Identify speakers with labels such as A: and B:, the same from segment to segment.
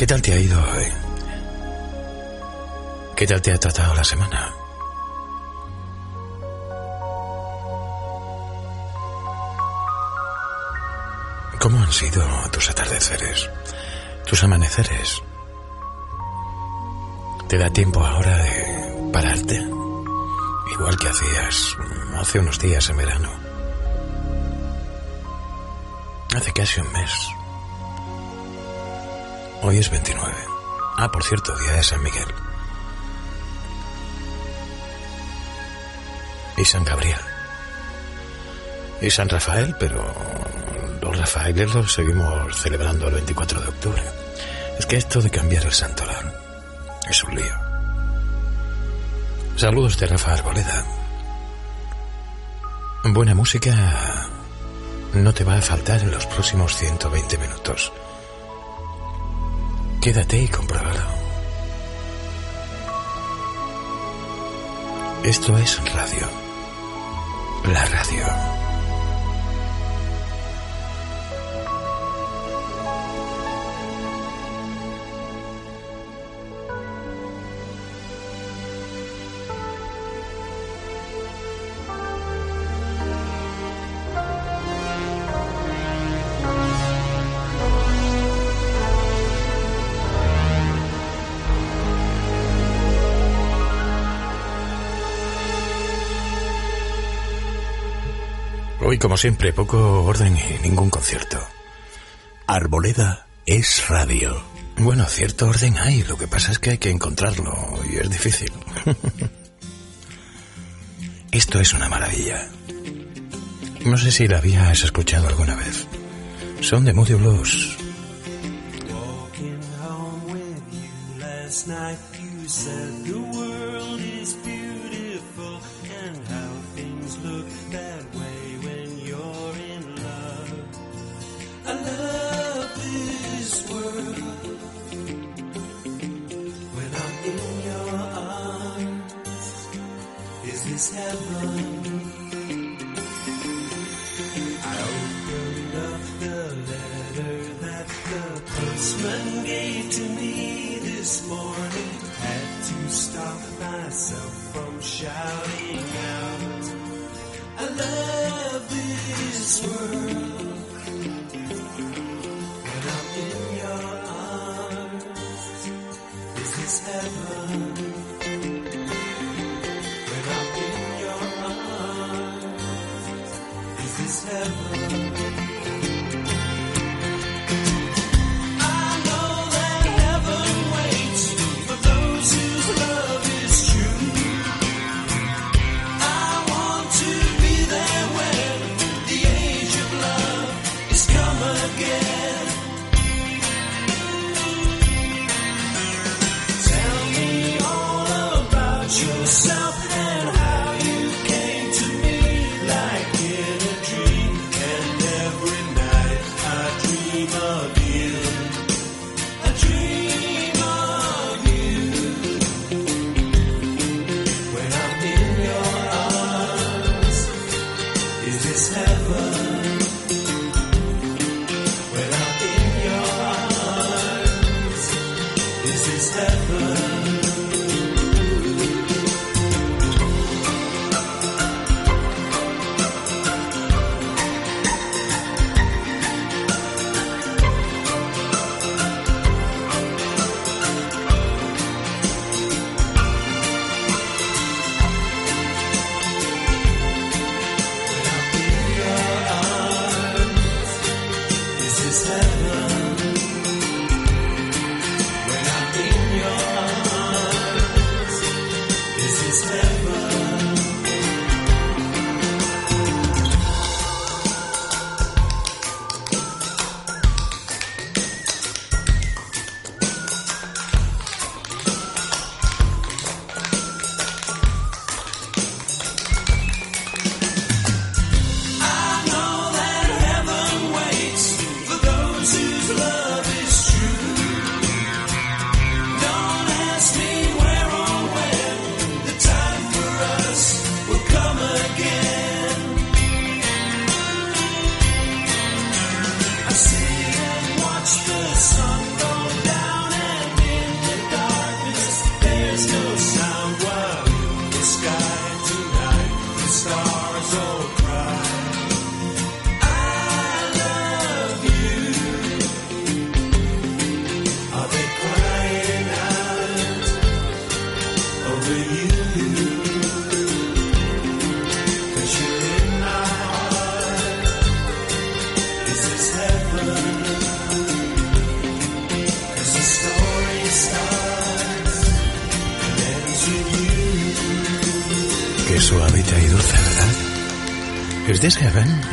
A: ¿Qué tal te ha ido hoy? ¿Qué tal te ha tratado la semana? ¿Cómo han sido tus atardeceres? ¿Tus amaneceres? ¿Te da tiempo ahora de pararte? Igual que hacías hace unos días en verano. Hace casi un mes. Hoy es 29. Ah, por cierto, día de San Miguel. Y San Gabriel. Y San Rafael, pero los Rafaeles los seguimos celebrando el 24 de octubre. Es que esto de cambiar el santoral es un lío. Saludos de Rafa Arboleda. Buena música no te va a faltar en los próximos 120 minutos. Quédate y compruébalo. Esto es radio. La radio. Como siempre, poco orden y ningún concierto.
B: Arboleda es radio.
A: Bueno, cierto orden hay, lo que pasa es que hay que encontrarlo y es difícil. Esto es una maravilla. No sé si la habías escuchado alguna vez. Son de Moody Blues.
C: Heaven?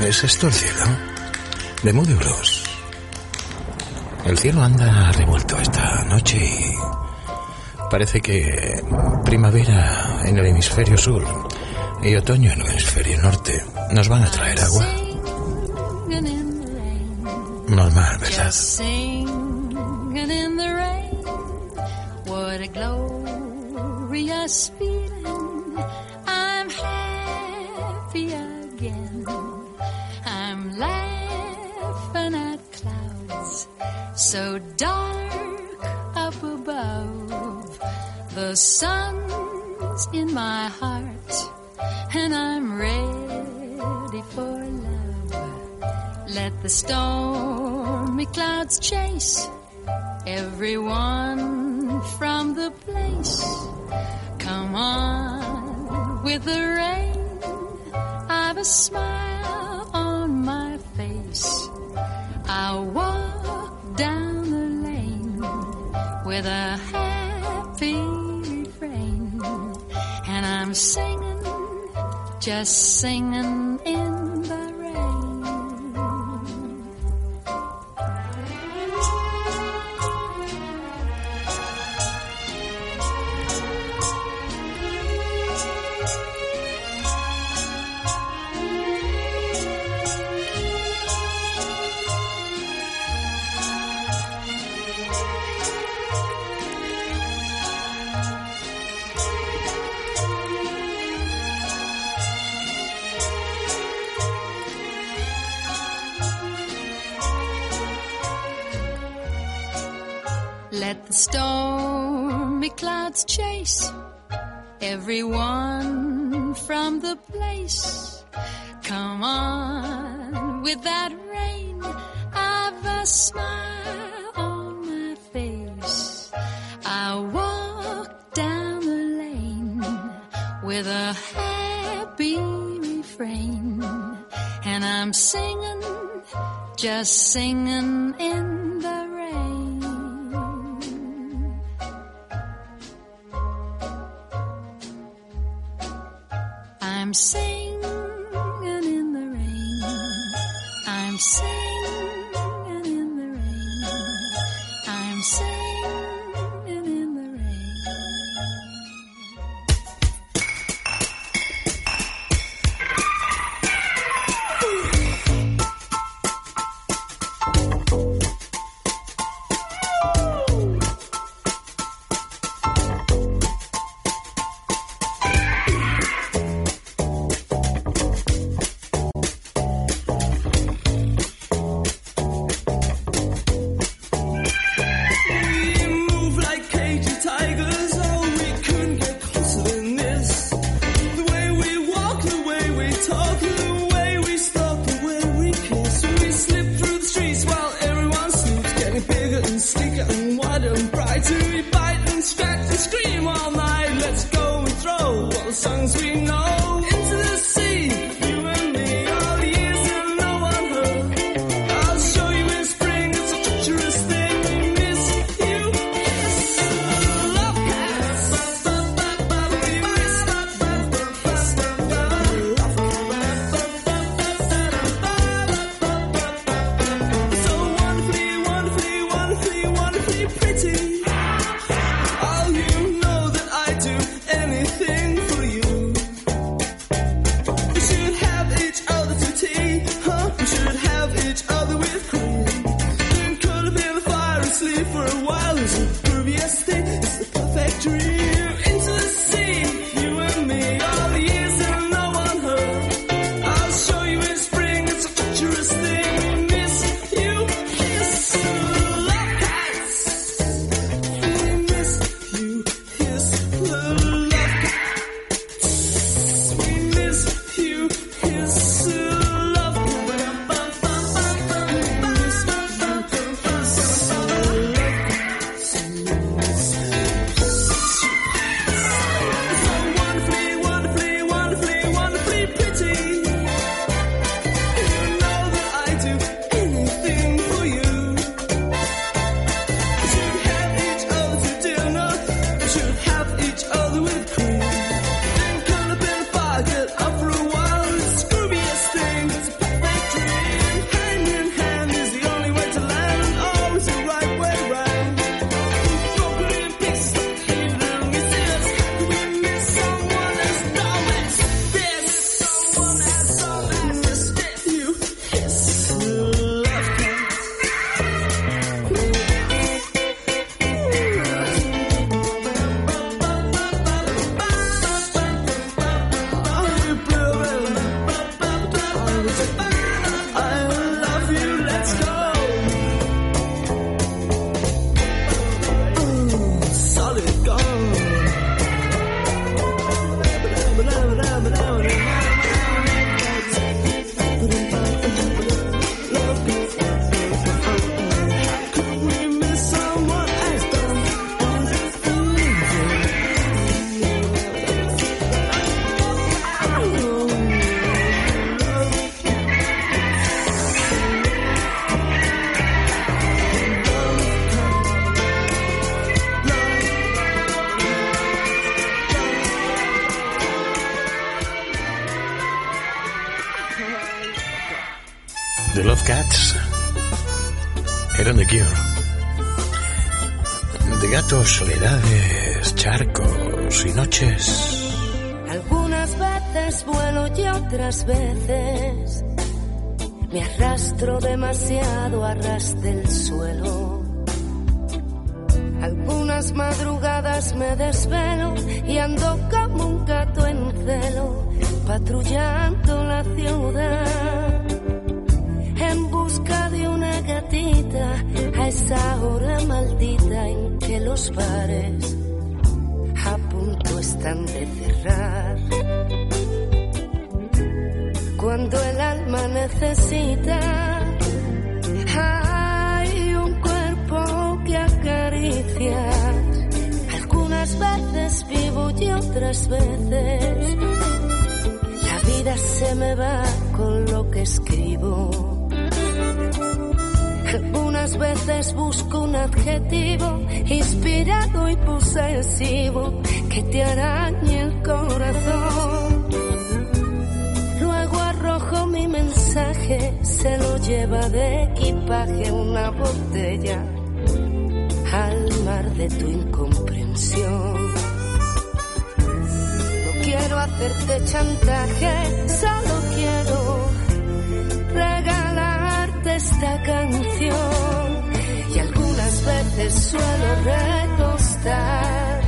A: ¿Es esto el cielo? De Moody. El cielo anda revuelto esta noche y parece que primavera en el hemisferio sur y otoño en el hemisferio norte nos van a traer agua. Normal, ¿verdad?
D: Come on with the rain. I've a smile on my face. I'll walk down the lane with a happy refrain. And I'm singing, just singing in stormy clouds chase everyone from the place. Come on with that rain. I've a smile on my face. I walk down the lane with a happy refrain. And I'm singing, just singing in the rain. I'm singing in the rain. I'm singing
E: tu incomprensión. No quiero hacerte chantaje, solo quiero regalarte esta canción. Y algunas veces suelo recostar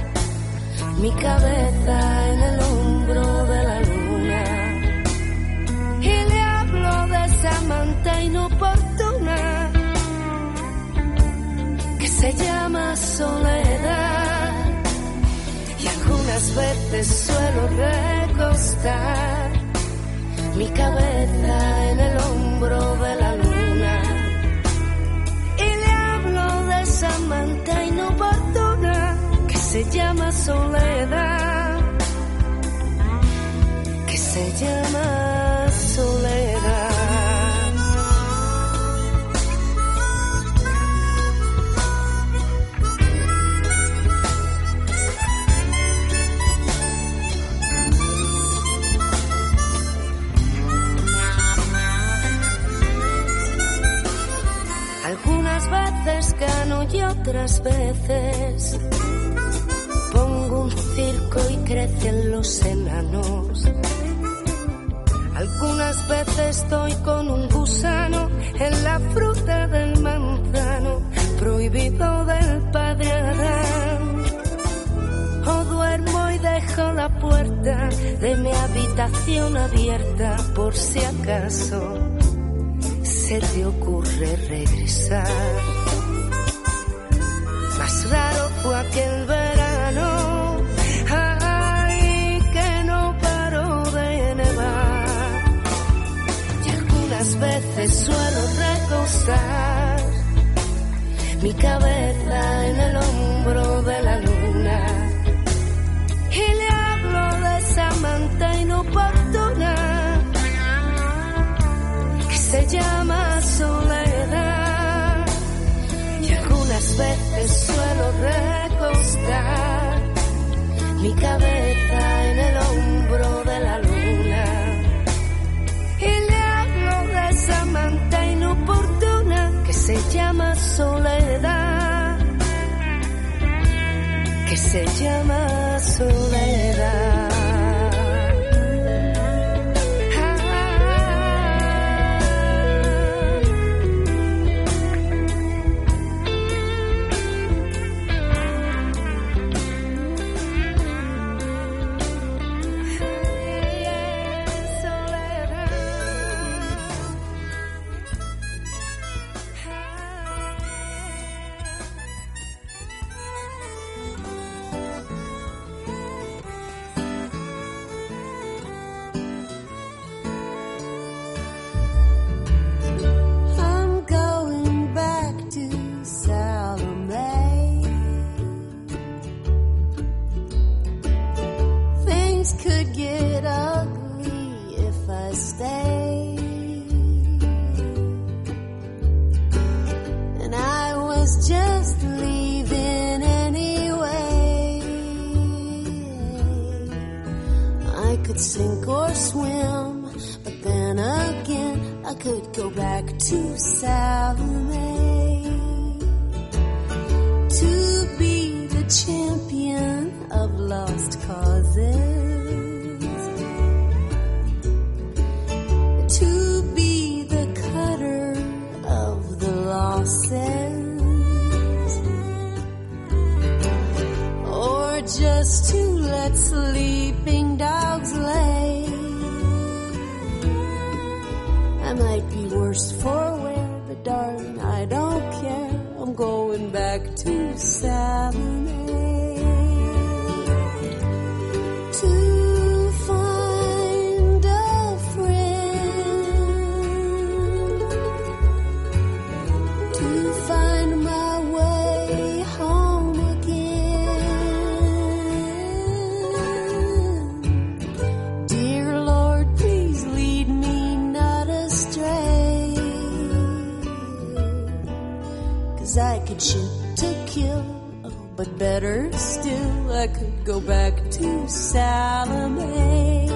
E: mi cabeza en el soledad. Y algunas veces suelo recostar mi cabeza en el hombro de la luna. Y le hablo de esa manta inoportuna que se llama soledad. Que se llama y otras veces pongo un circo y crecen los enanos. Algunas veces estoy con un gusano en la fruta del manzano prohibido del padre Adán. O duermo y dejo la puerta de mi habitación abierta por si acaso se te ocurre regresar. Aquel verano, ay, que no paró de nevar. Y algunas veces suelo recostar mi cabeza en el hombro de la luna. Y le hablo de esa manta inoportuna que se llama soledad. Y algunas veces suelo mi cabeza en el hombro de la luna. Y le hablo de esa manta inoportuna que se llama soledad. Que se llama soledad.
F: to kill. Oh, but better still, I could go back to Salome.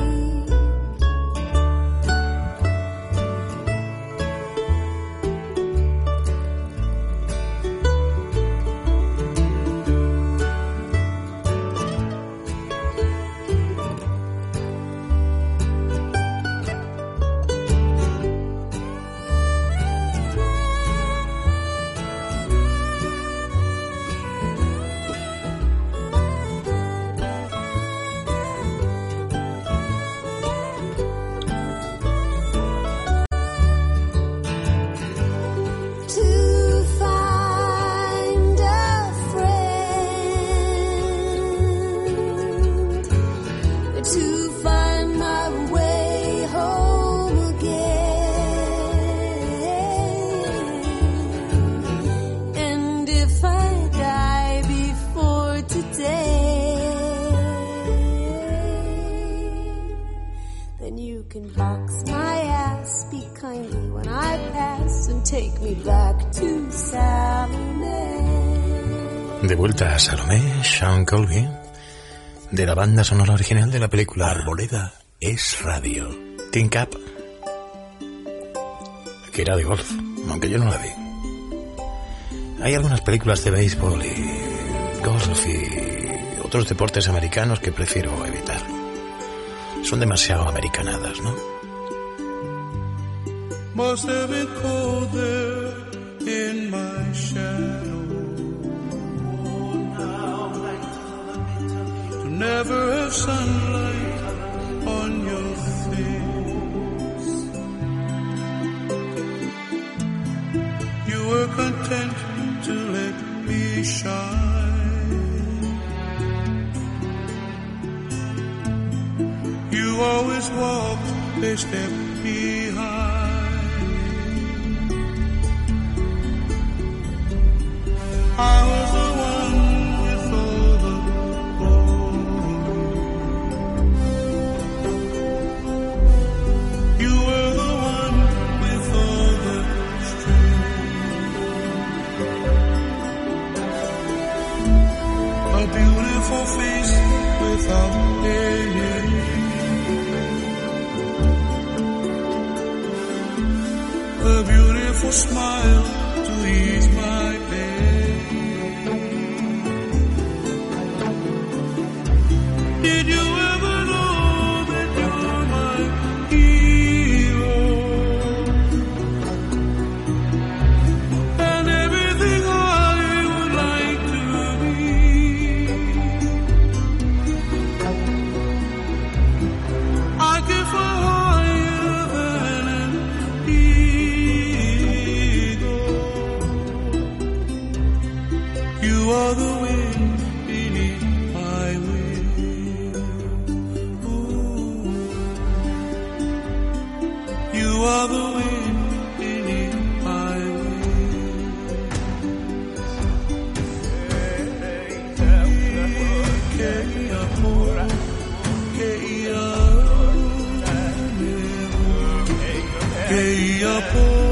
A: Colby, de la banda sonora original de la película
B: Arboleda es radio.
A: Tin Cap, que era de golf, aunque yo no la vi. Hay algunas películas de béisbol y golf y otros deportes americanos que prefiero evitar. Son demasiado americanadas, ¿no?
G: Must have been. never have sunlight on your face. You were content to let me shine. You always walked a step behind. smile.
H: Hey,
I: up.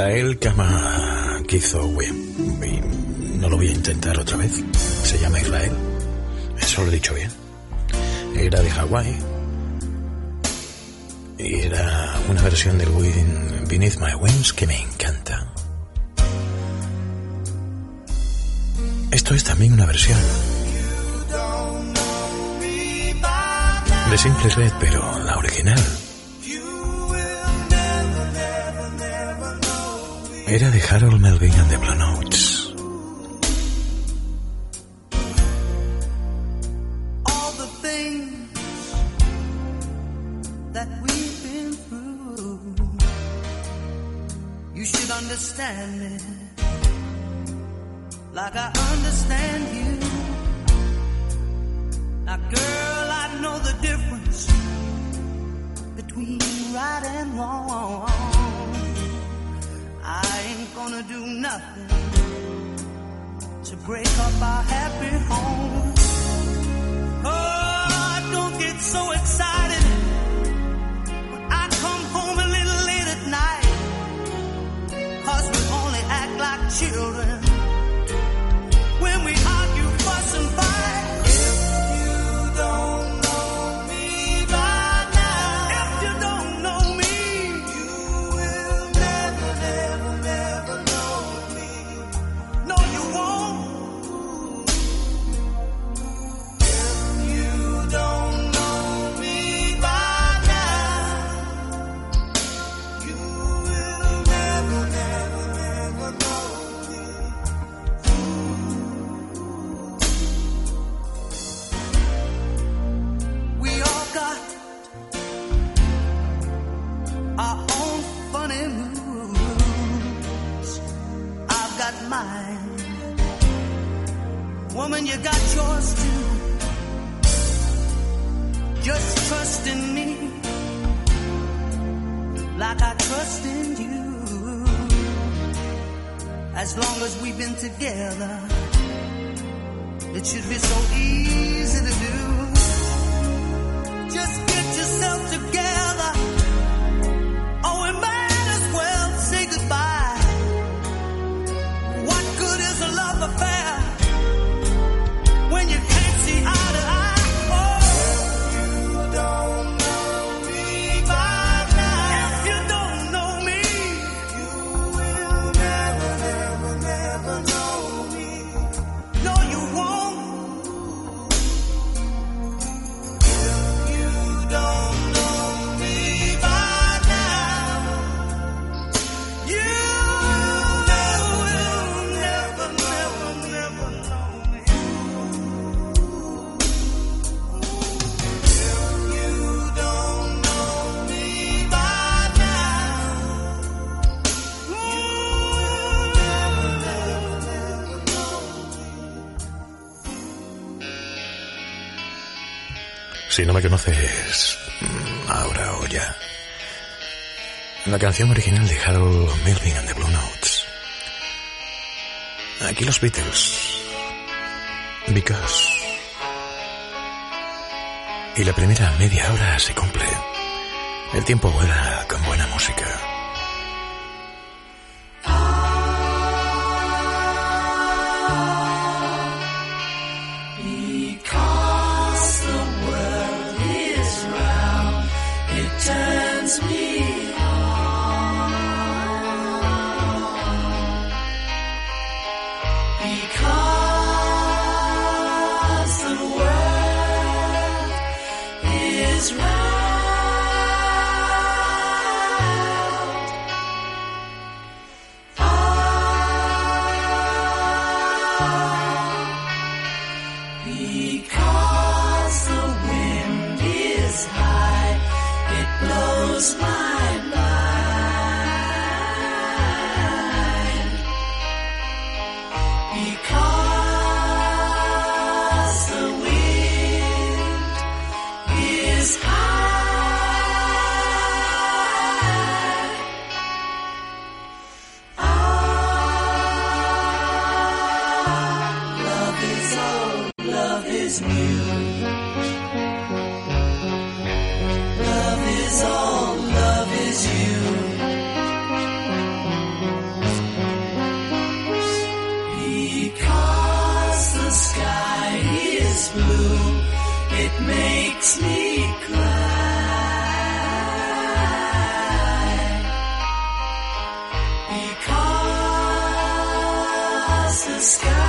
I: Mijael Kamakizowe. No lo voy a intentar otra vez. Se llama Israel. Eso lo he dicho bien. Era de Hawái. Y era una versión del Win Beneath My Wings que me encanta. Esto es también una versión de Simple Red, pero la original. era de Harold Melvin and the Blue Si no me conoces, ahora o ya. La canción original de Harold Melvin and the Blue Notes. Aquí los Beatles. Because. Y la primera media hora se cumple. El tiempo vuela con buena música.
J: Sky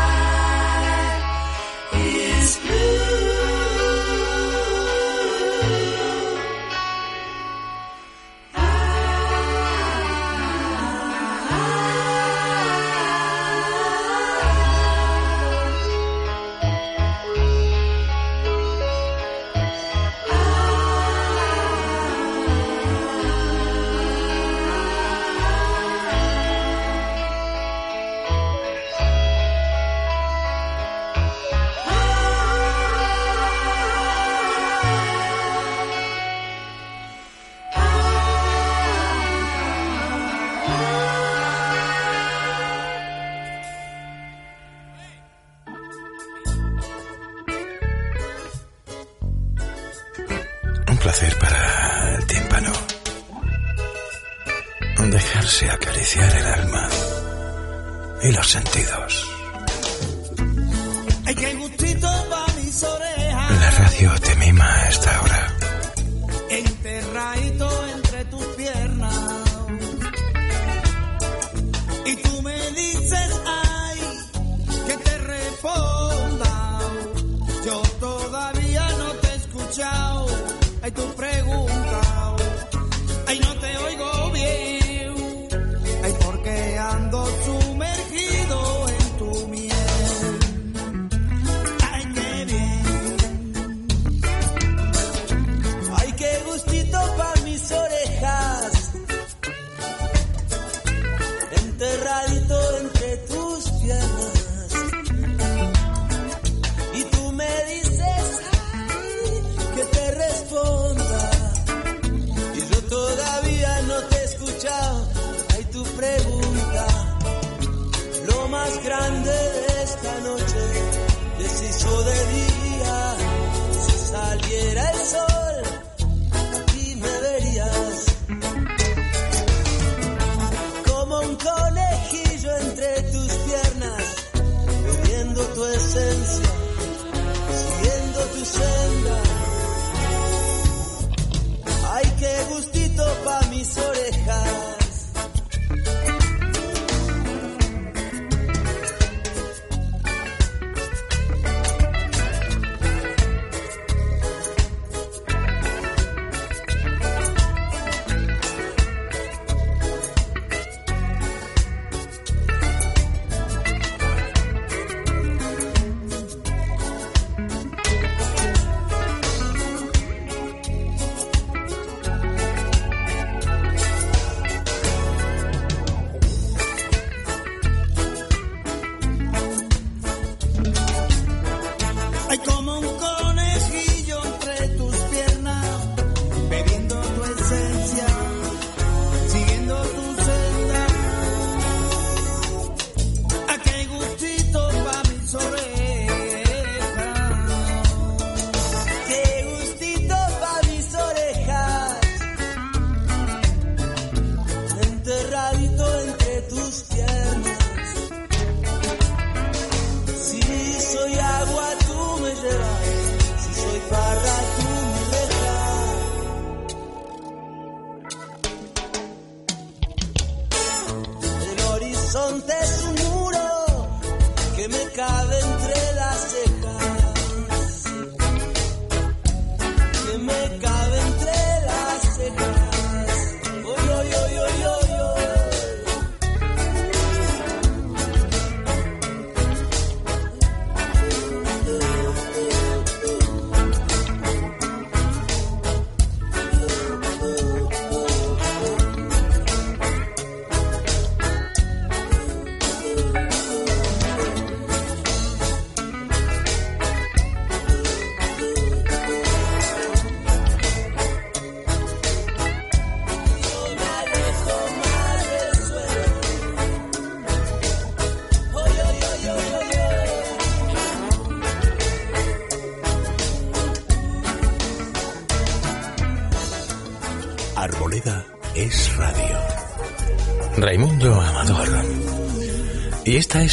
A: El
K: horizonte es un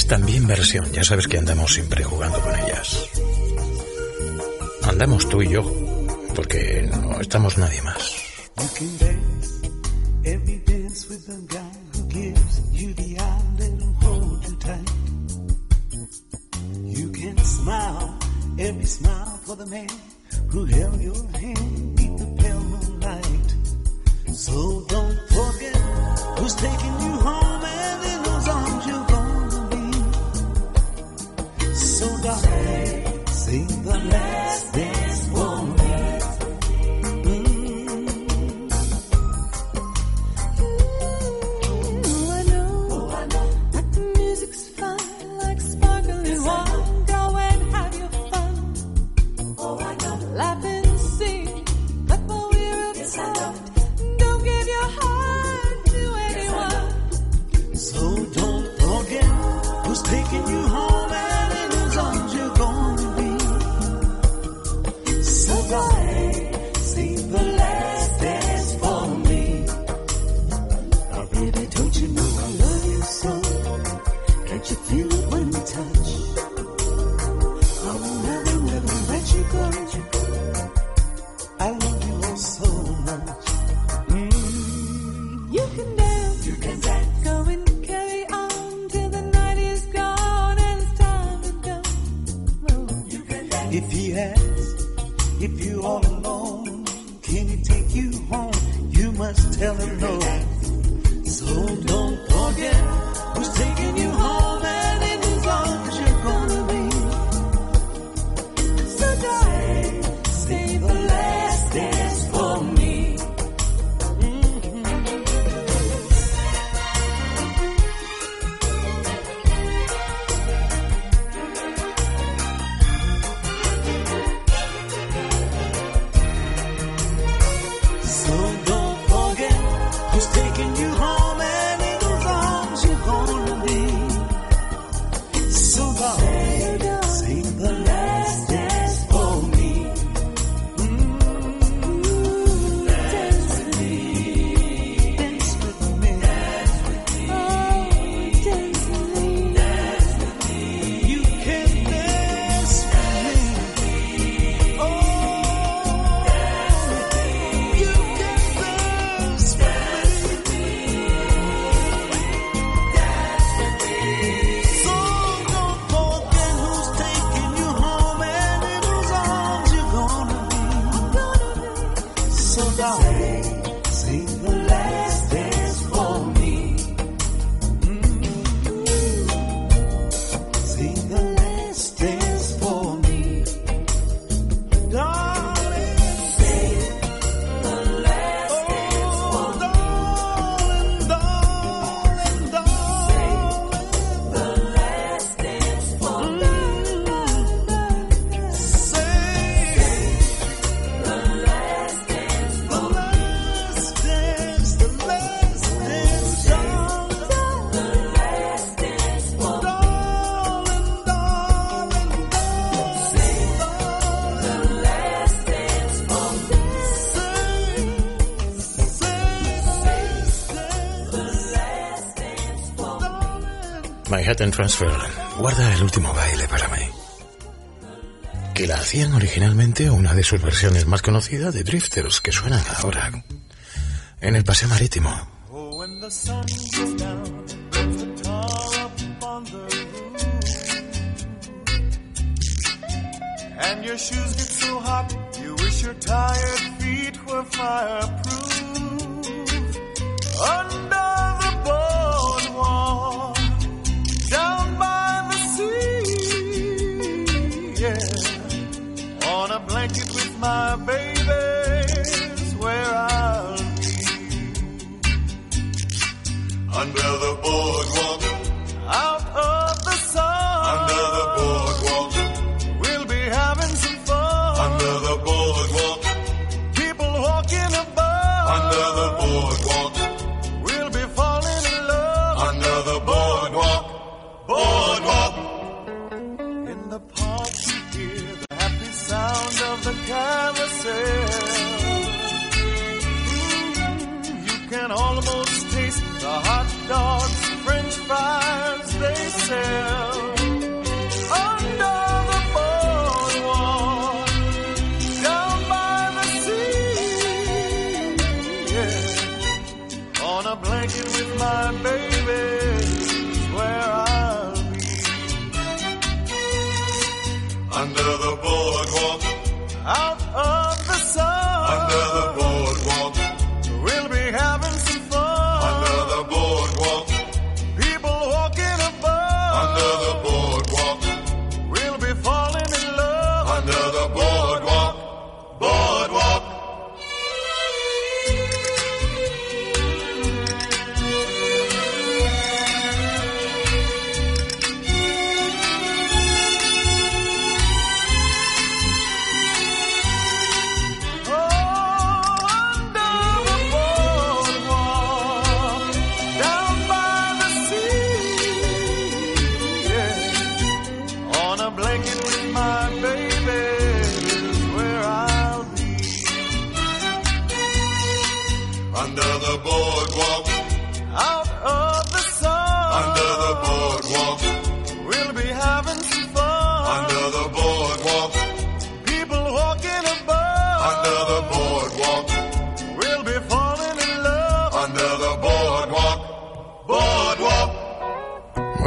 L: también versión. Ya sabes que andamos siempre jugando con ellas. Andamos tú y yo, porque no estamos nadie más. Manhattan Transfer. Guarda el último baile para mí. Que la hacían originalmente una de sus versiones más conocidas de Drifters que suenan ahora en el paseo marítimo.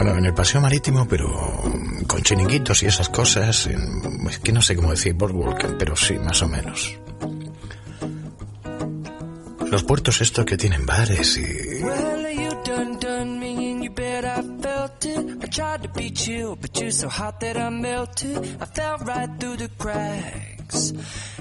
A: Bueno, en el paseo marítimo, pero con chiringuitos y esas cosas. en- es que no sé cómo decir Boardwalk, pero sí, más o menos. Los puertos estos que tienen bares y...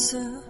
M: answer.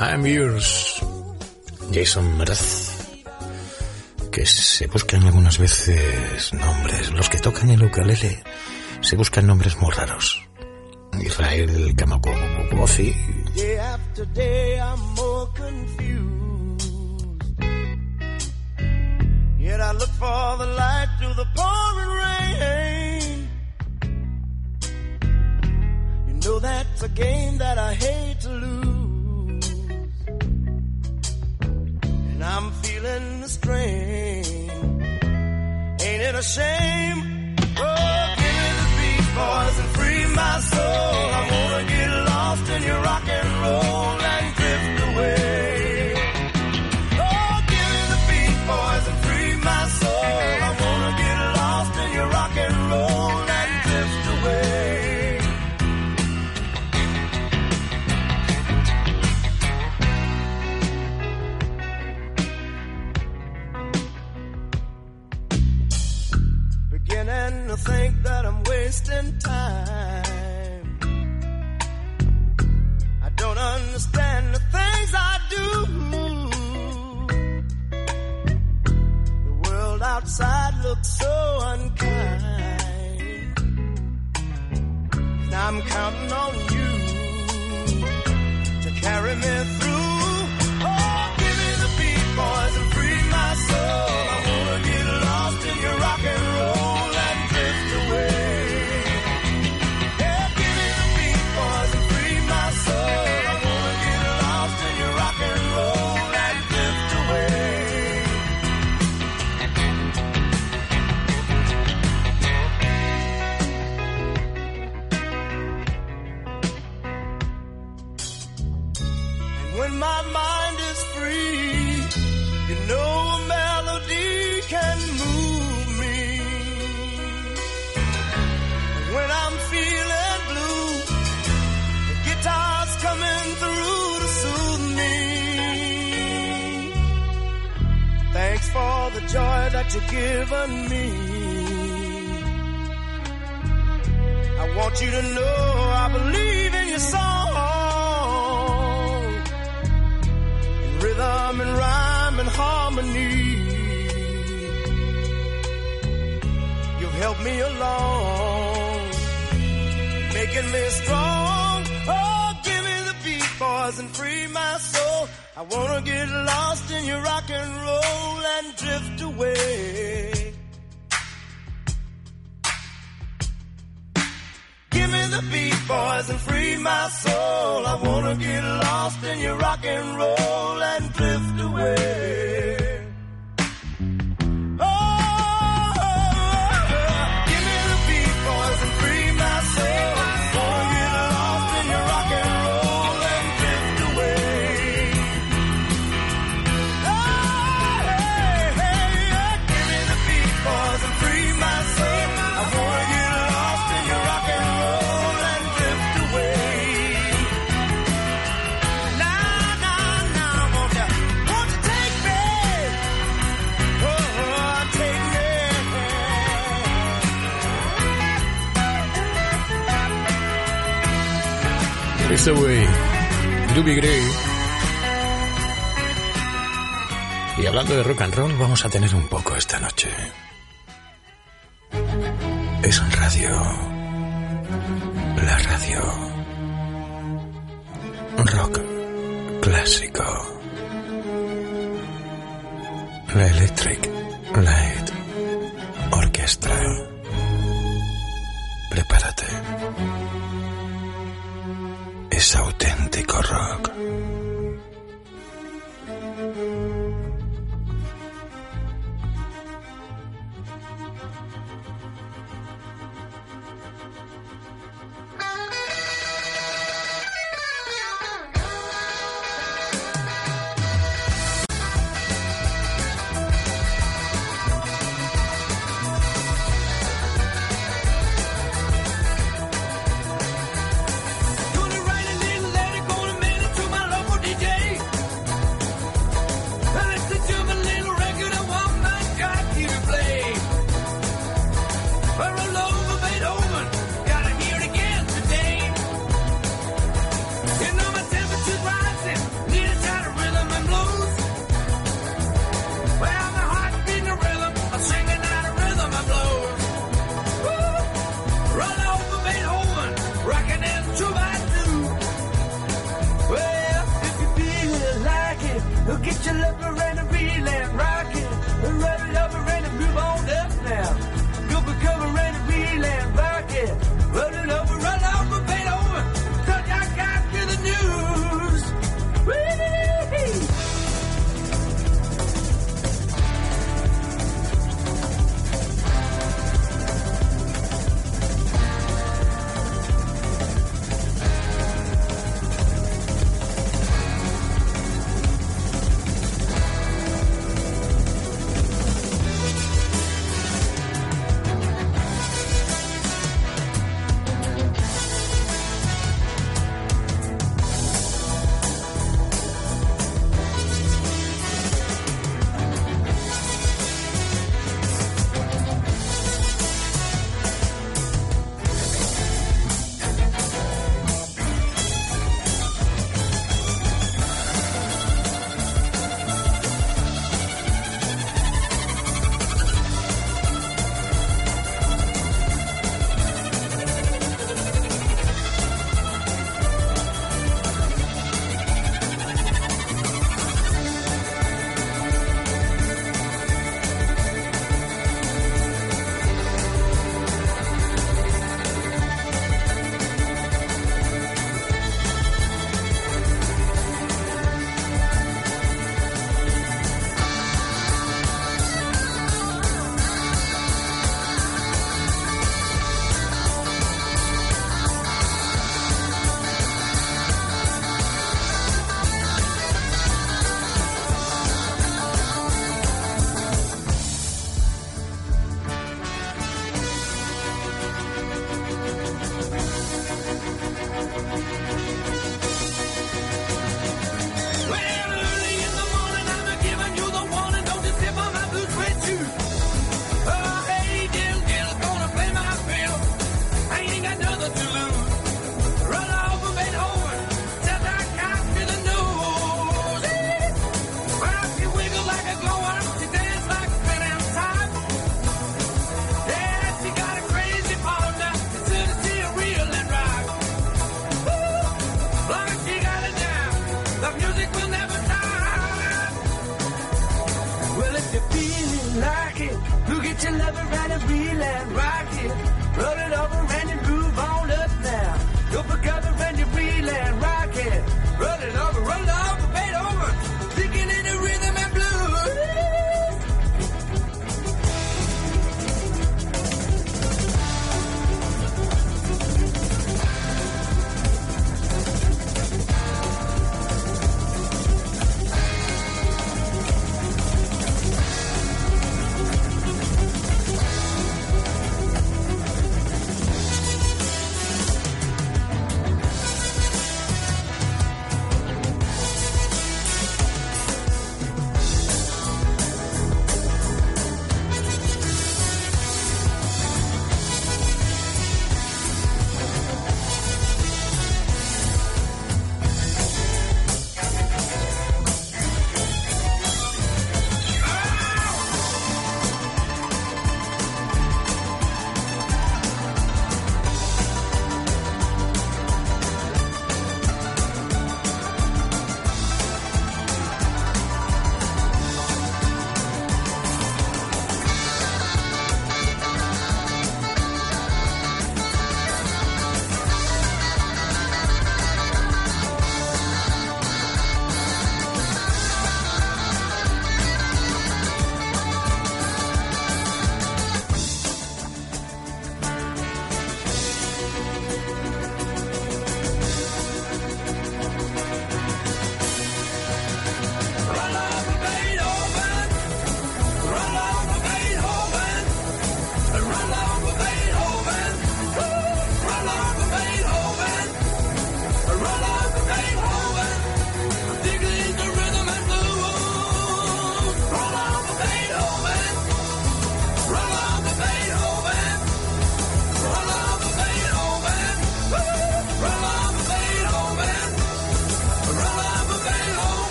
M: I'm yours.
A: Jason Mraz. Que se buscan algunas veces nombres. Los que tocan el ukulele se buscan nombres muy raros. Israel Kamakofi.
L: Day after day, I'm more confused. Yet I look for the light through the pouring rain. You know that's a game that I hate to lose. And I'm feeling the strain. Ain't it a shame? Oh, give me the beat, boys, and free my soul.
N: That you've given me. I want you to know I believe in your song. In rhythm and rhyme and harmony. You've helped me along, making me strong. Oh, give me the beat, boys, and free my soul. I wanna get lost in your rock and roll away. Give me the beat, boys, and free my soul. I wanna get lost in your rock and roll and drift away.
A: Ese güey, Ruby Gray. Y hablando de rock and roll, vamos a tener un poco esta noche. Es radio. La radio. Rock clásico. La Electric Light Orchestra. Prepárate. Es auténtico rock.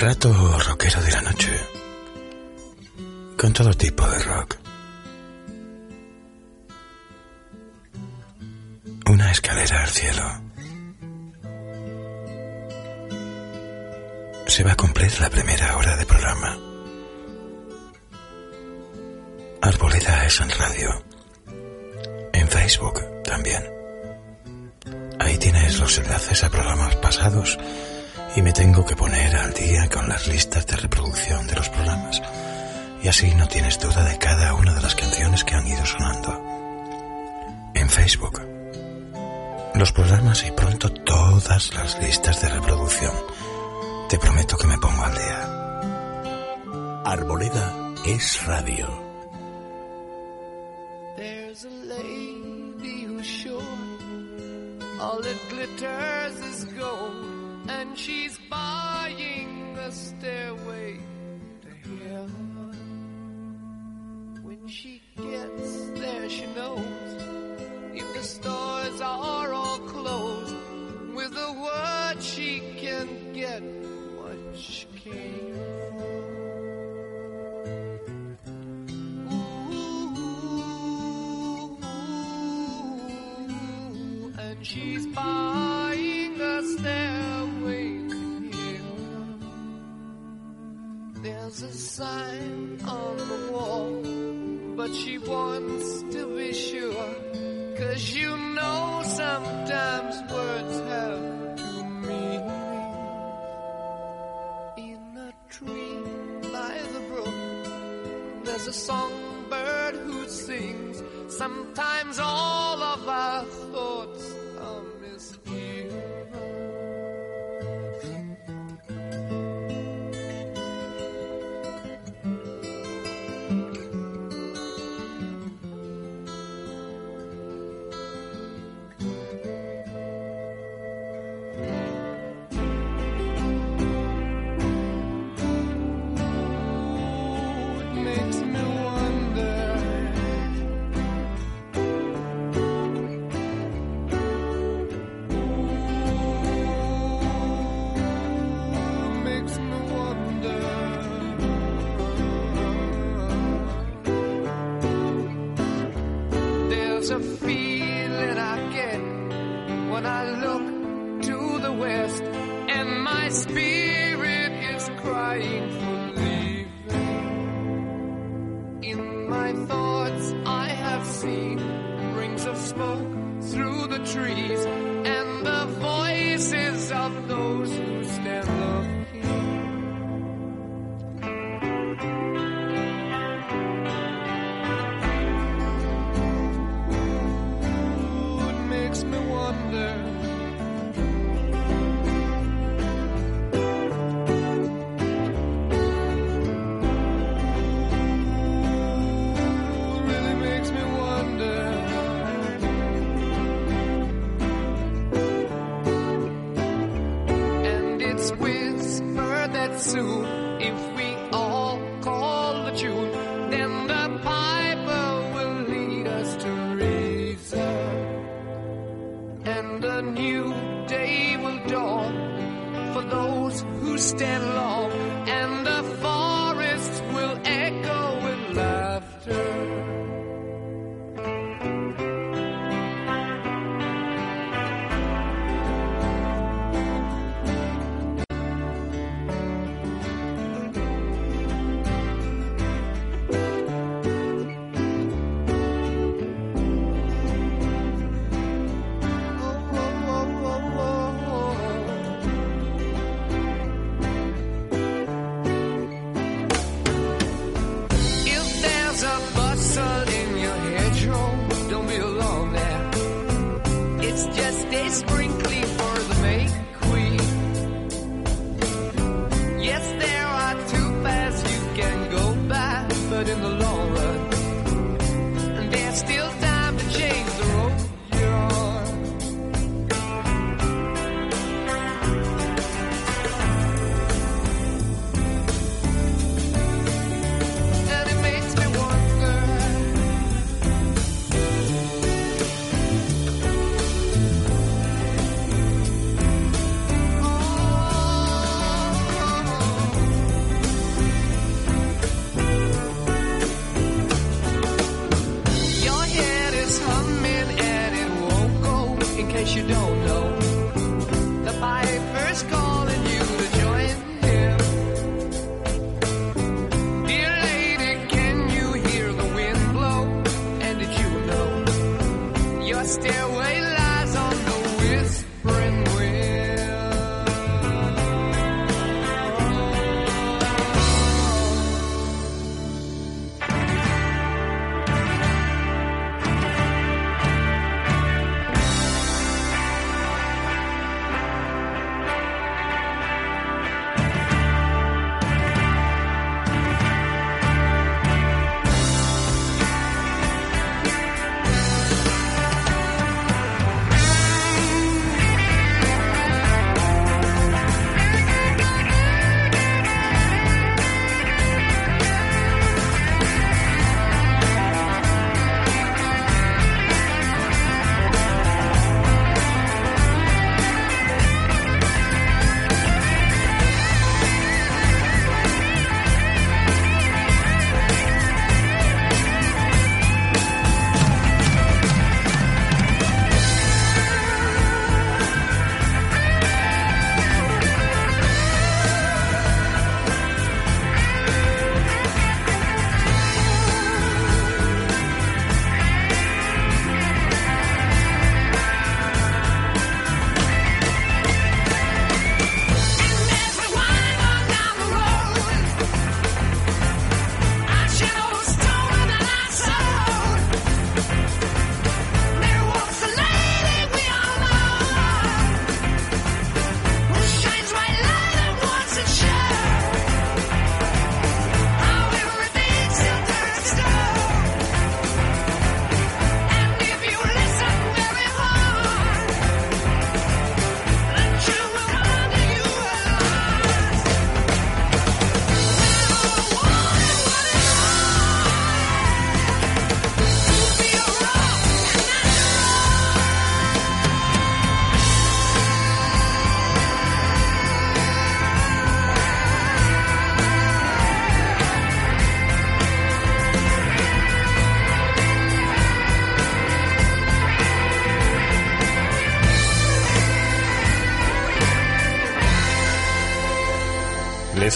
A: Rato rockero de la noche. Con todo tipo de rock. Una escalera al cielo. Se va a cumplir la primera Los programas y pronto todas las listas de reproducción. Te prometo que me pongo al día.
B: Arboleda es radio.
O: There's a lady who's sure all that glitters is gold, and she's buying a stairway to heaven. When she gets there, she knows the closed, with a word she can get what she came and she's buying a stairway here. There's a sign on the wall, but she wants to be sure. Cause you know sometimes words have two meanings. In a tree by the brook, there's a songbird who sings. Sometimes all of our thoughts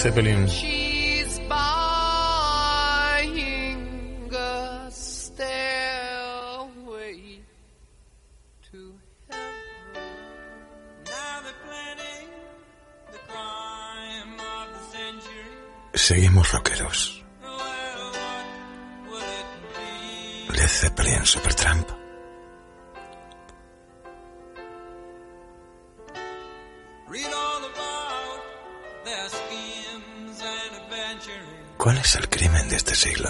P: Zeppelin. Seguimos rockeros. Led Zeppelin, Supertramp. ¿Cuál es el crimen de este siglo?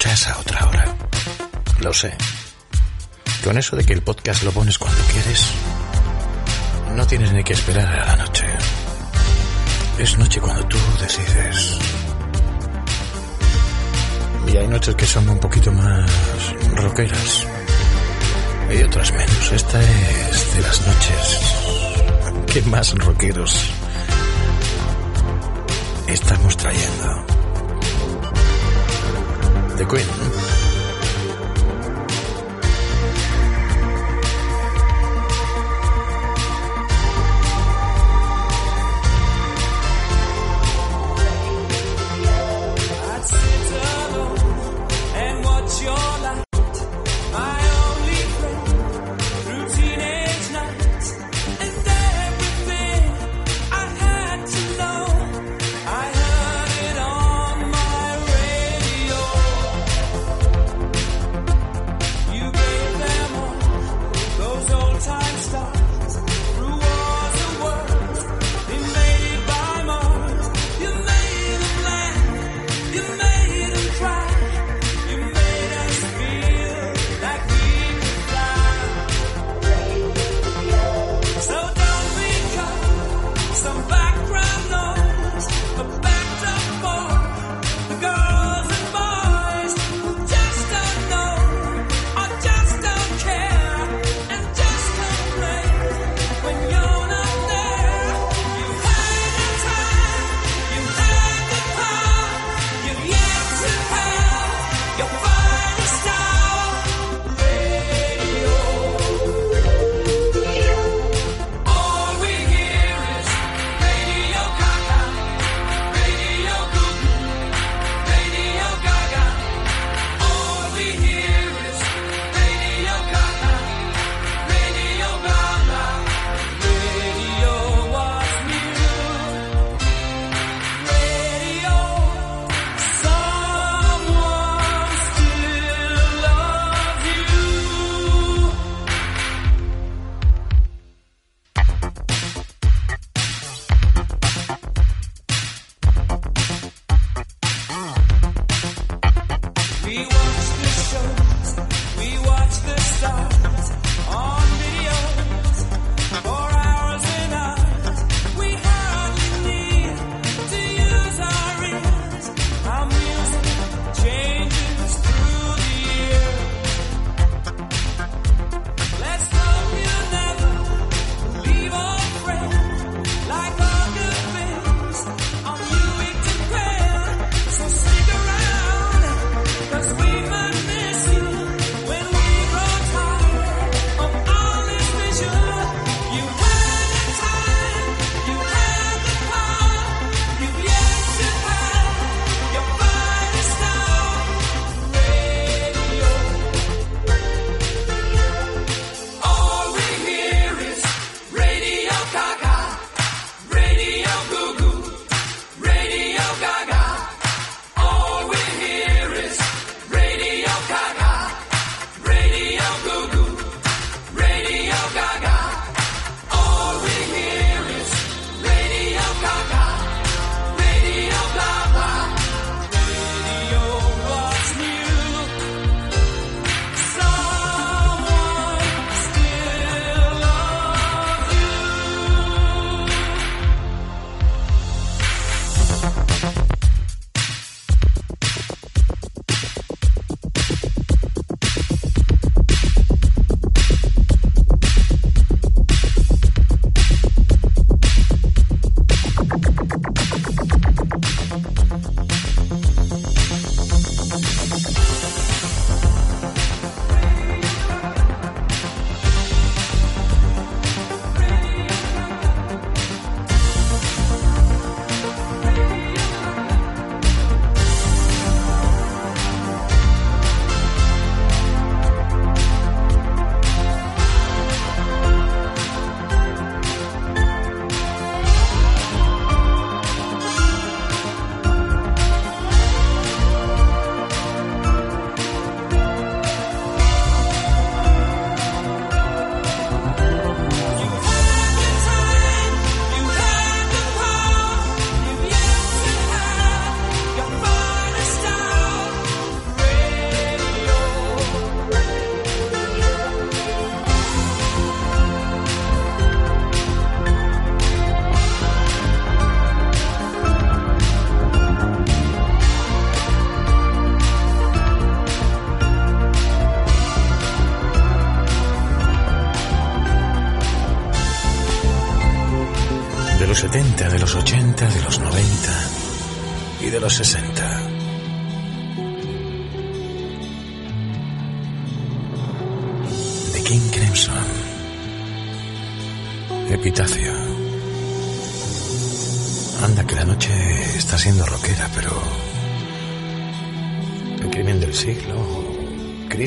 A: Escuchas a otra hora. Lo sé. Con eso de que el podcast lo pones cuando quieres, no tienes ni que esperar a la noche. Es noche cuando tú decides. Y hay noches que son un poquito más rockeras. Y otras menos. Esta es de las noches que más rockeros estamos trayendo. The Queen.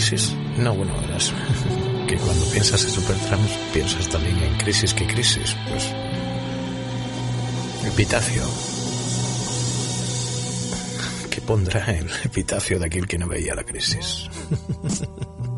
P: ¿Crisis? No, bueno, verás. que cuando piensas en Supertrams piensas también en crisis que crisis. Pues... Epitafio. ¿Qué pondrá el epitafio de aquel que no veía la crisis?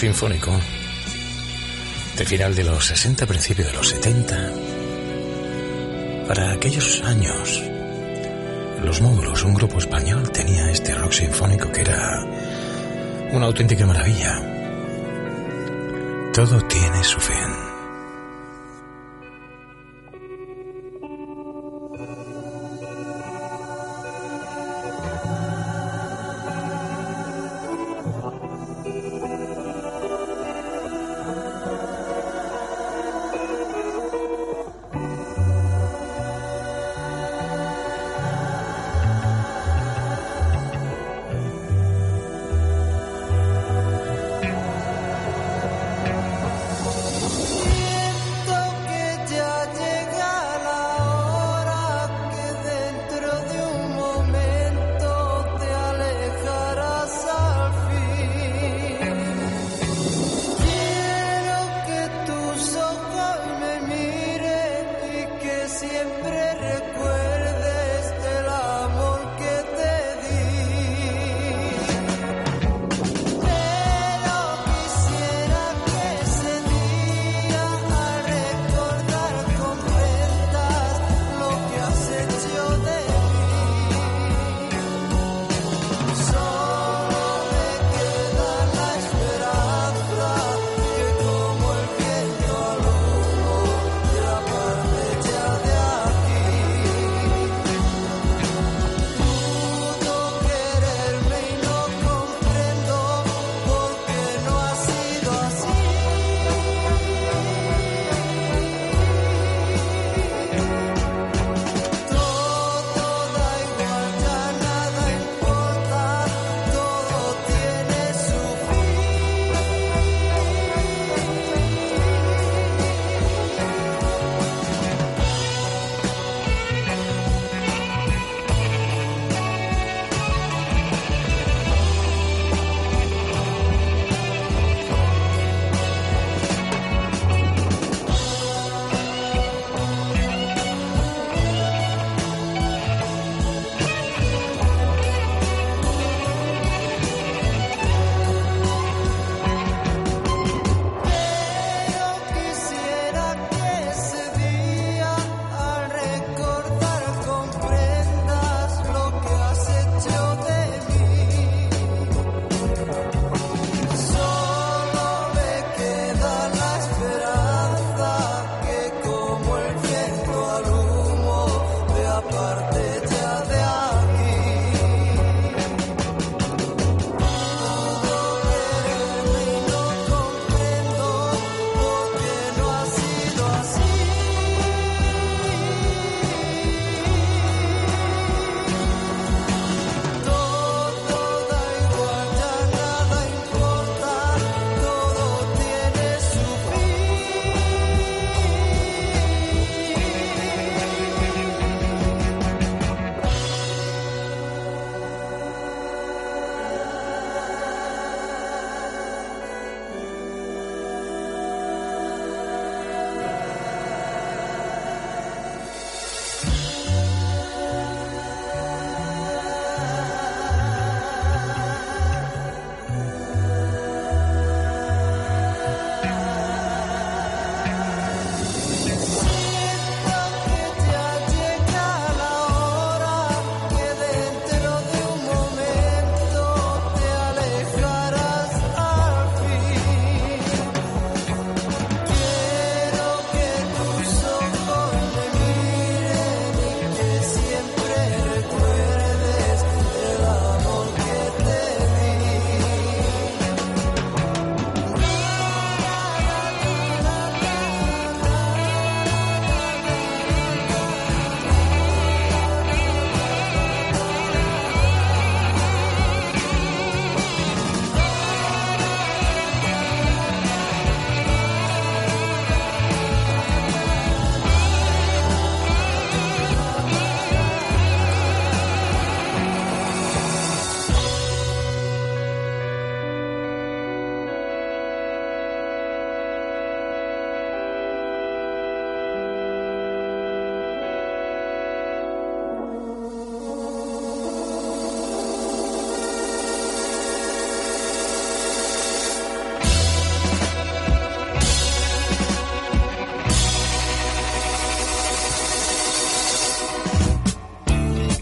A: sinfónico de final de los 60, principio de los 70. Para aquellos años, Los Módulos, un grupo español, tenía este rock sinfónico que era una auténtica maravilla. Todo tiene su fin.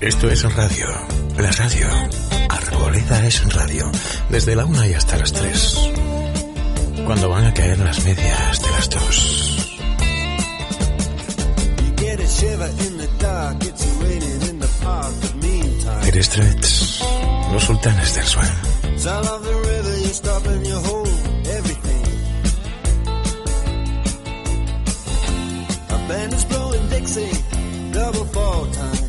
A: Esto es radio. La radio. Arboleda es radio. Desde la una y hasta las tres. Cuando van a caer las medias de las dos. Eres Threads, los sultanes del
L: suelo. Band is blowing Dixie, double fall time.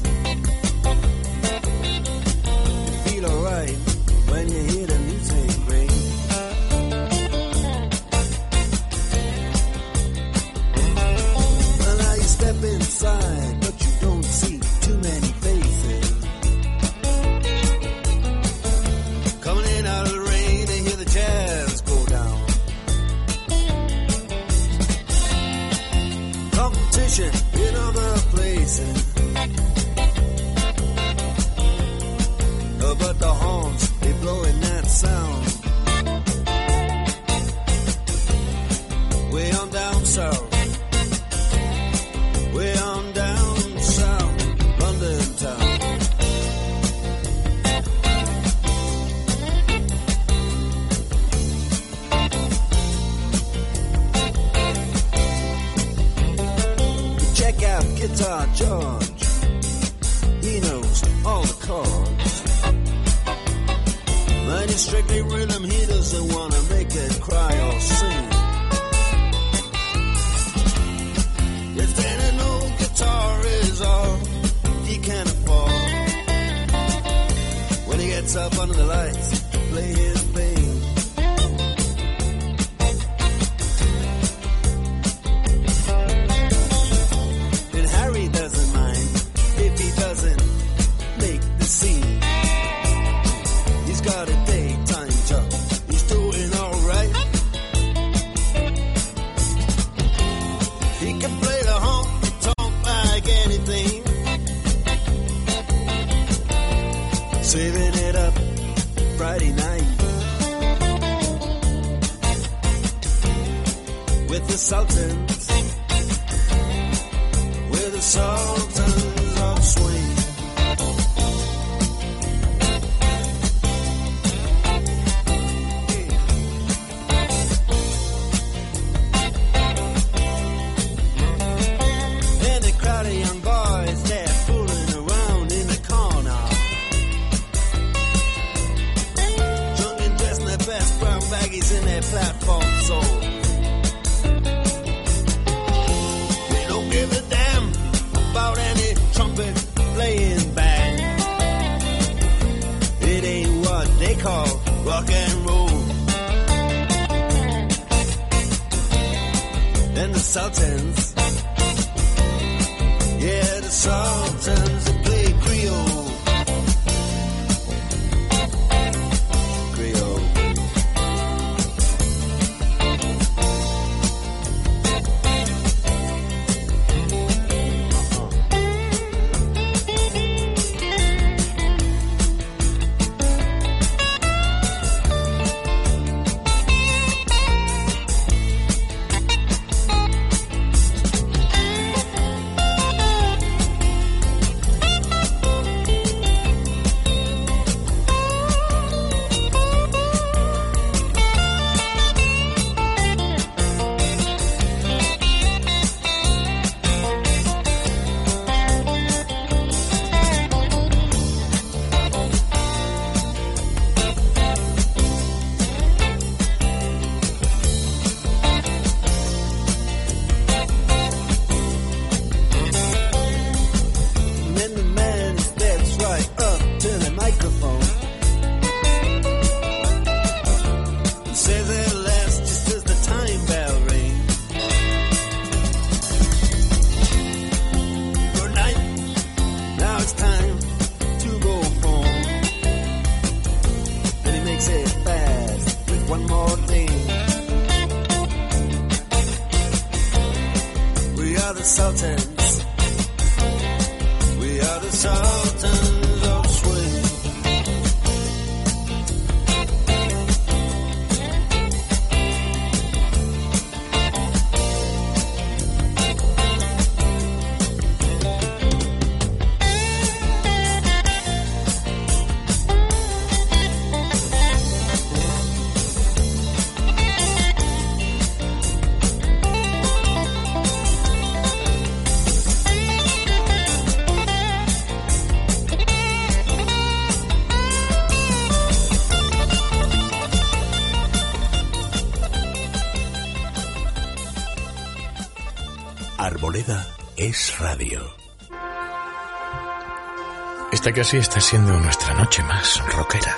D: Esta casi está siendo nuestra noche más rockera.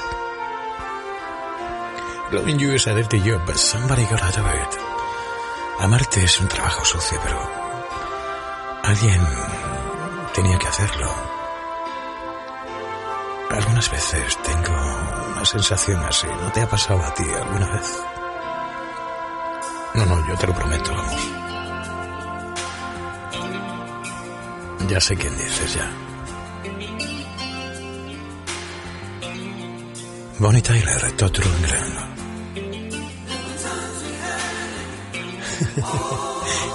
D: Loving you is a dirty job, but somebody gotta do. Amarte es un trabajo sucio, pero alguien tenía que hacerlo. Algunas veces tengo una sensación así. ¿No te ha pasado a ti alguna vez? No, no, yo te lo prometo, vamos. Ya sé quién dices ya. Bonnie Tyler, Tot Rundgren.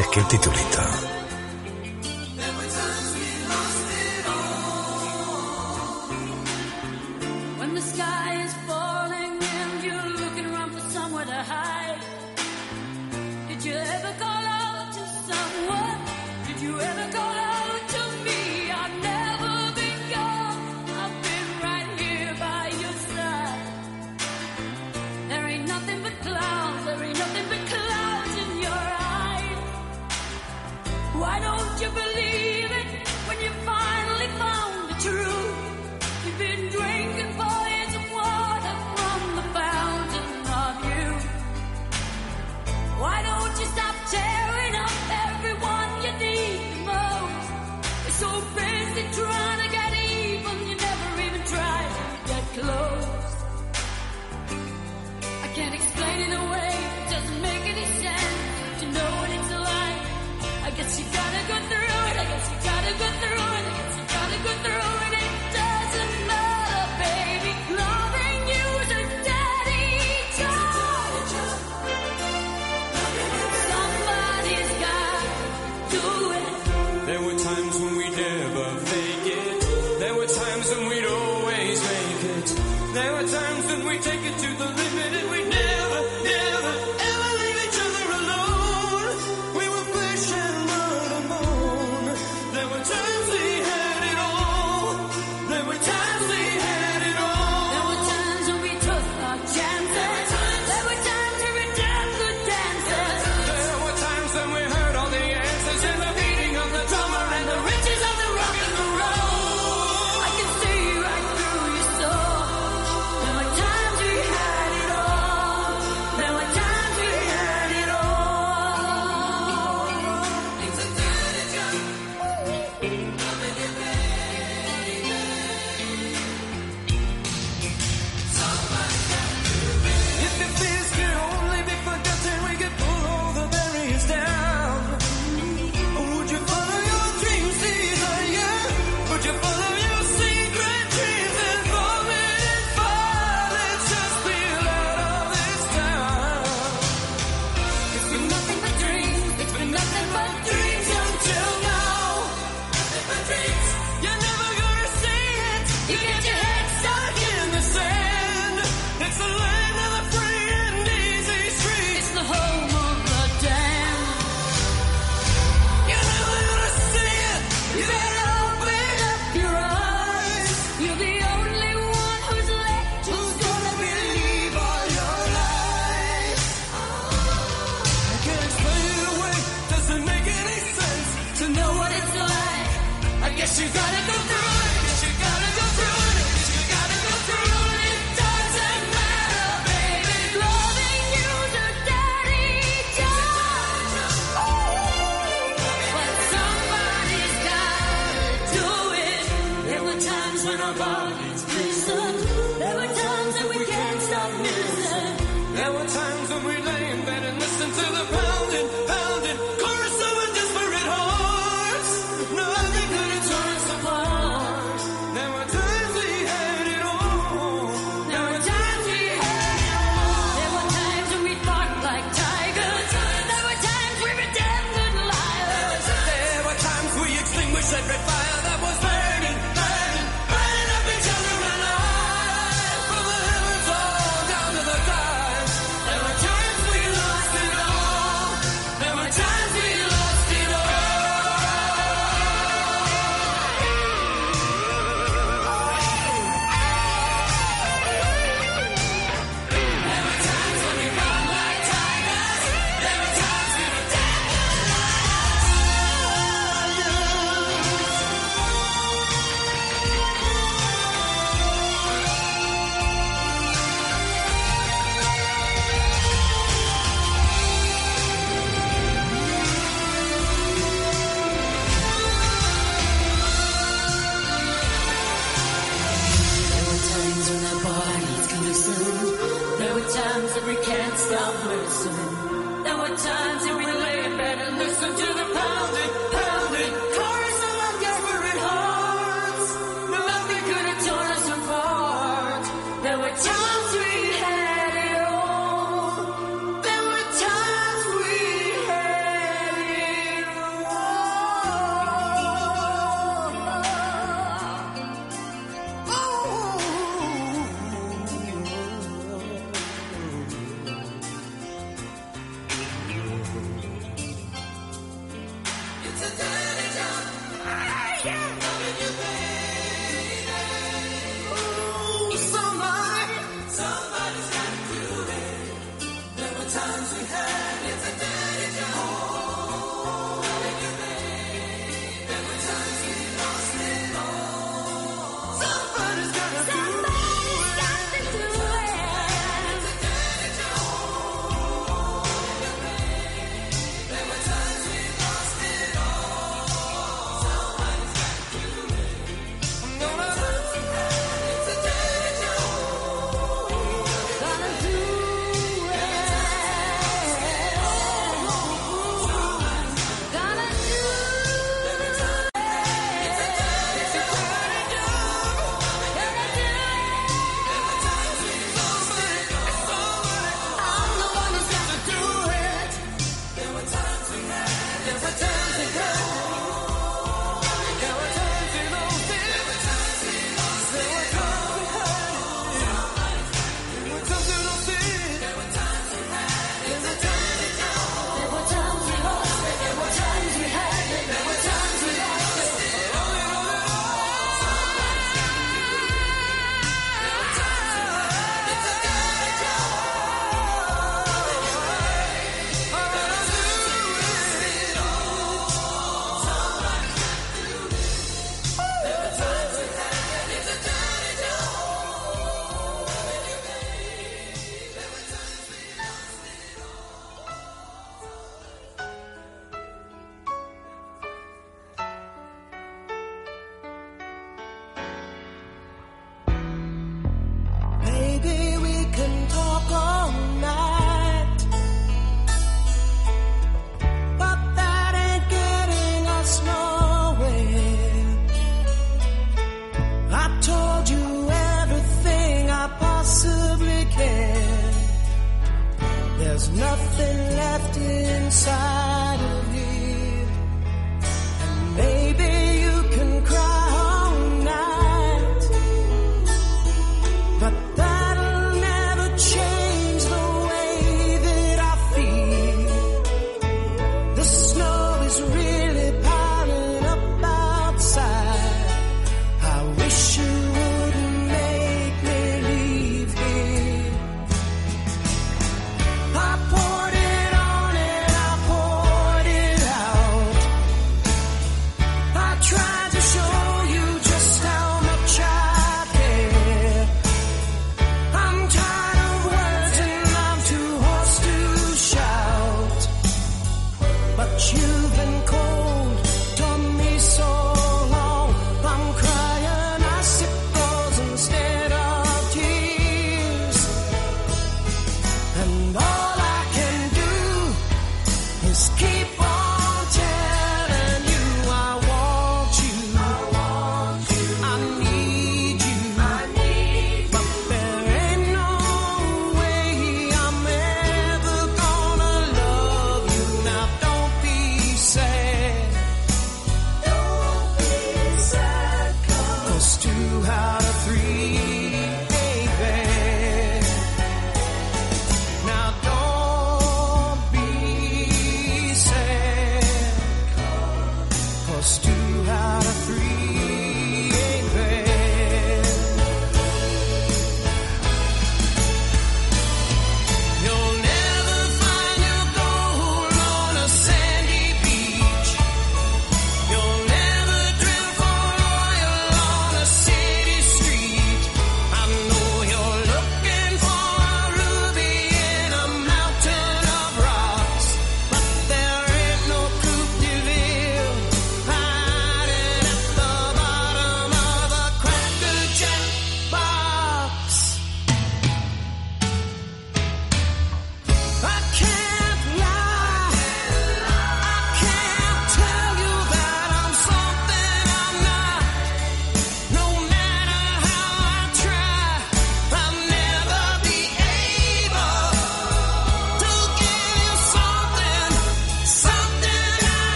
D: es que el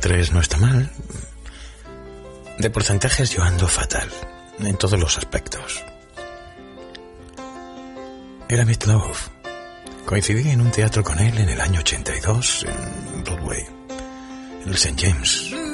M: 3 no está mal. De porcentajes yo ando fatal, en todos los aspectos. Era Love. Coincidí en un teatro con él en el año 82 en Broadway, en el St. James.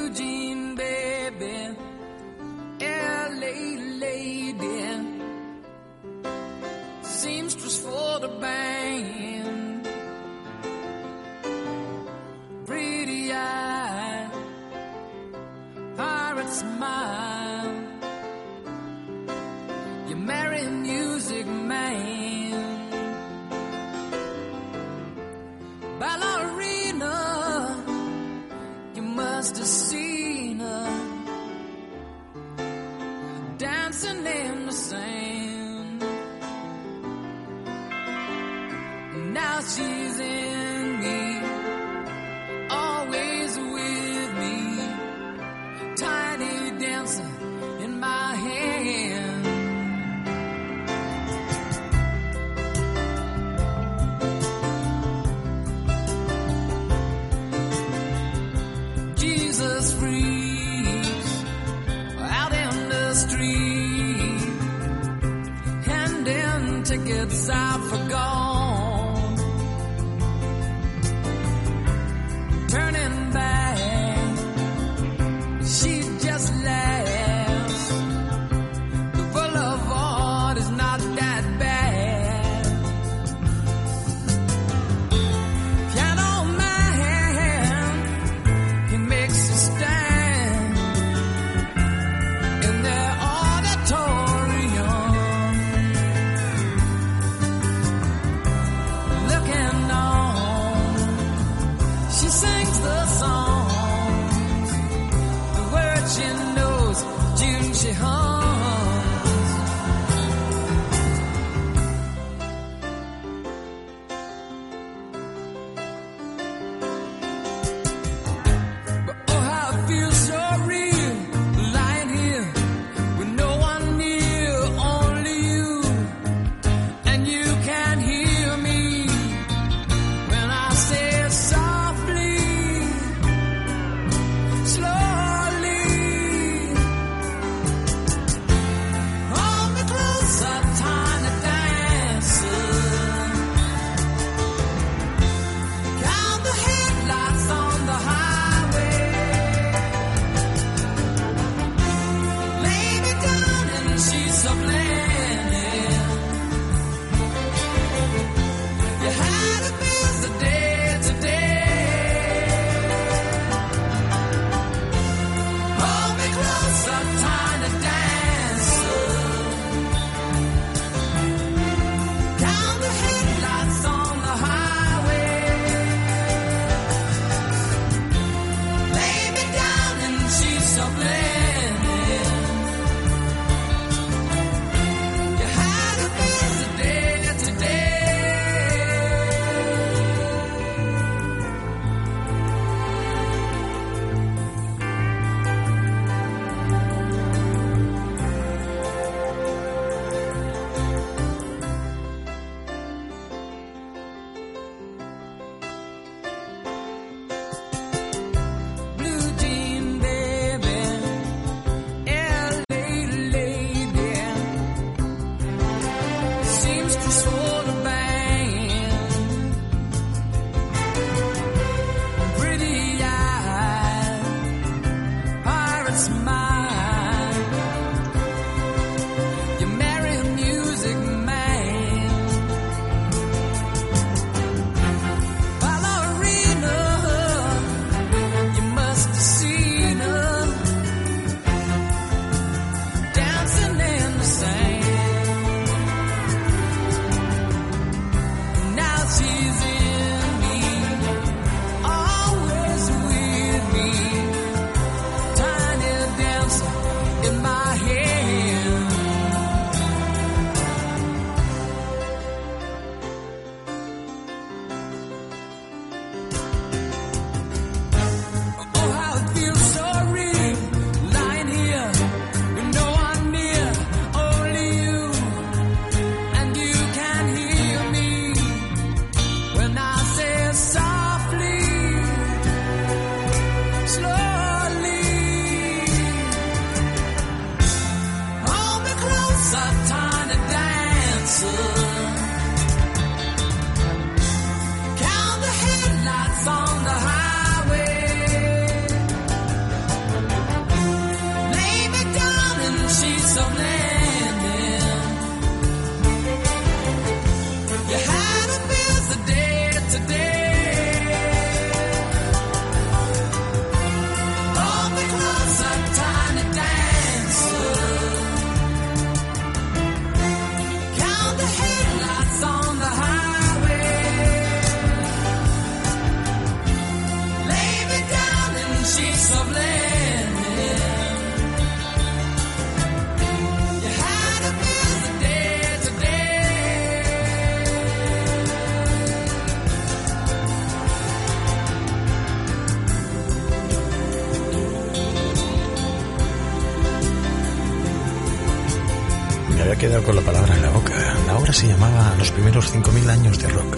M: Los primeros 5.000 años de rock.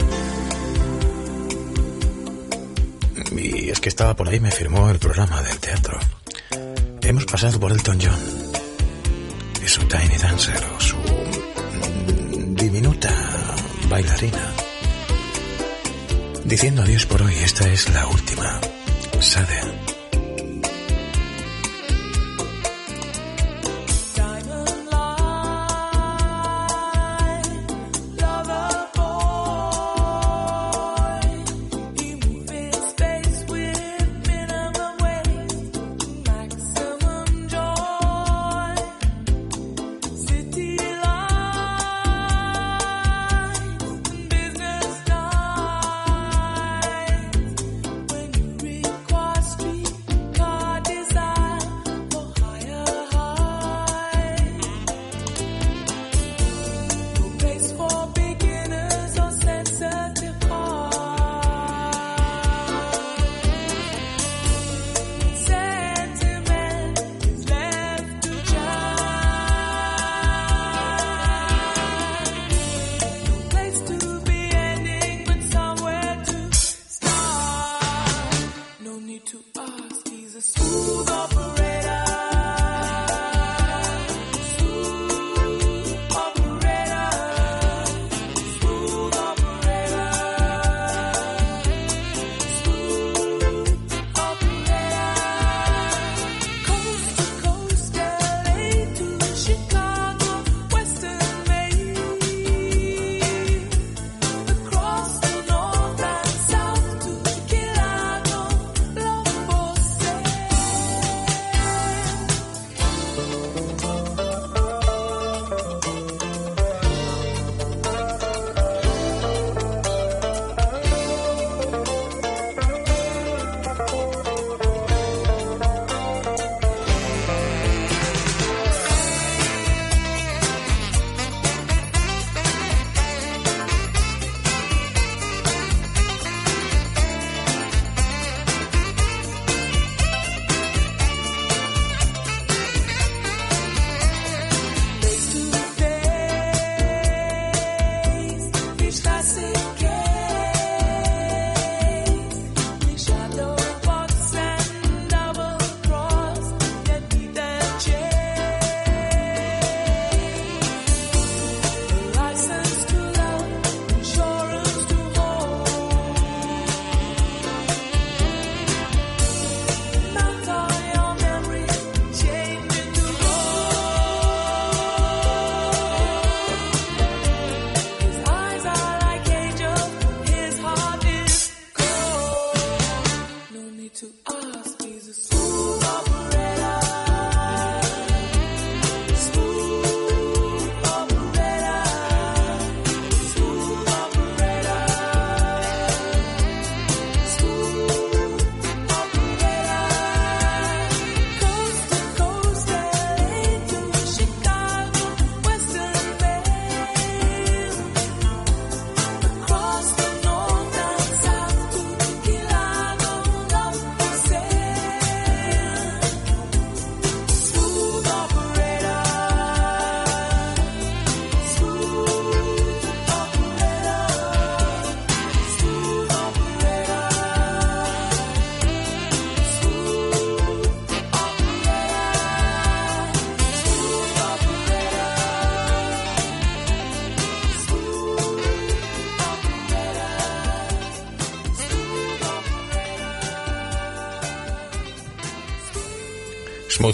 M: Y es que estaba por ahí, me firmó el programa del teatro. Hemos pasado por Elton John y su Tiny Dancer o su mm, diminuta bailarina. Diciendo adiós por hoy, esta es la última. Sade.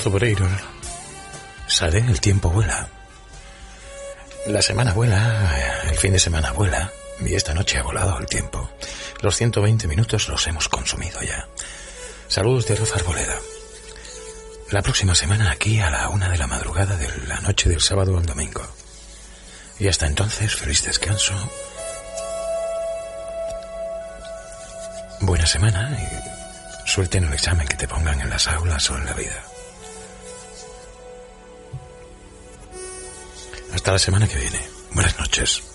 M: Operator. Sade, el tiempo vuela. La semana vuela, el fin de semana vuela, y esta noche ha volado el tiempo. Los 120 minutos los hemos consumido ya. Saludos de Rafa Arboleda. La próxima semana aquí a la una de la madrugada de la noche del sábado al domingo. Y hasta entonces, feliz descanso. Buena semana y
A: suerte en el examen que te pongan en las aulas o en la vida. Hasta la semana que viene. Buenas noches.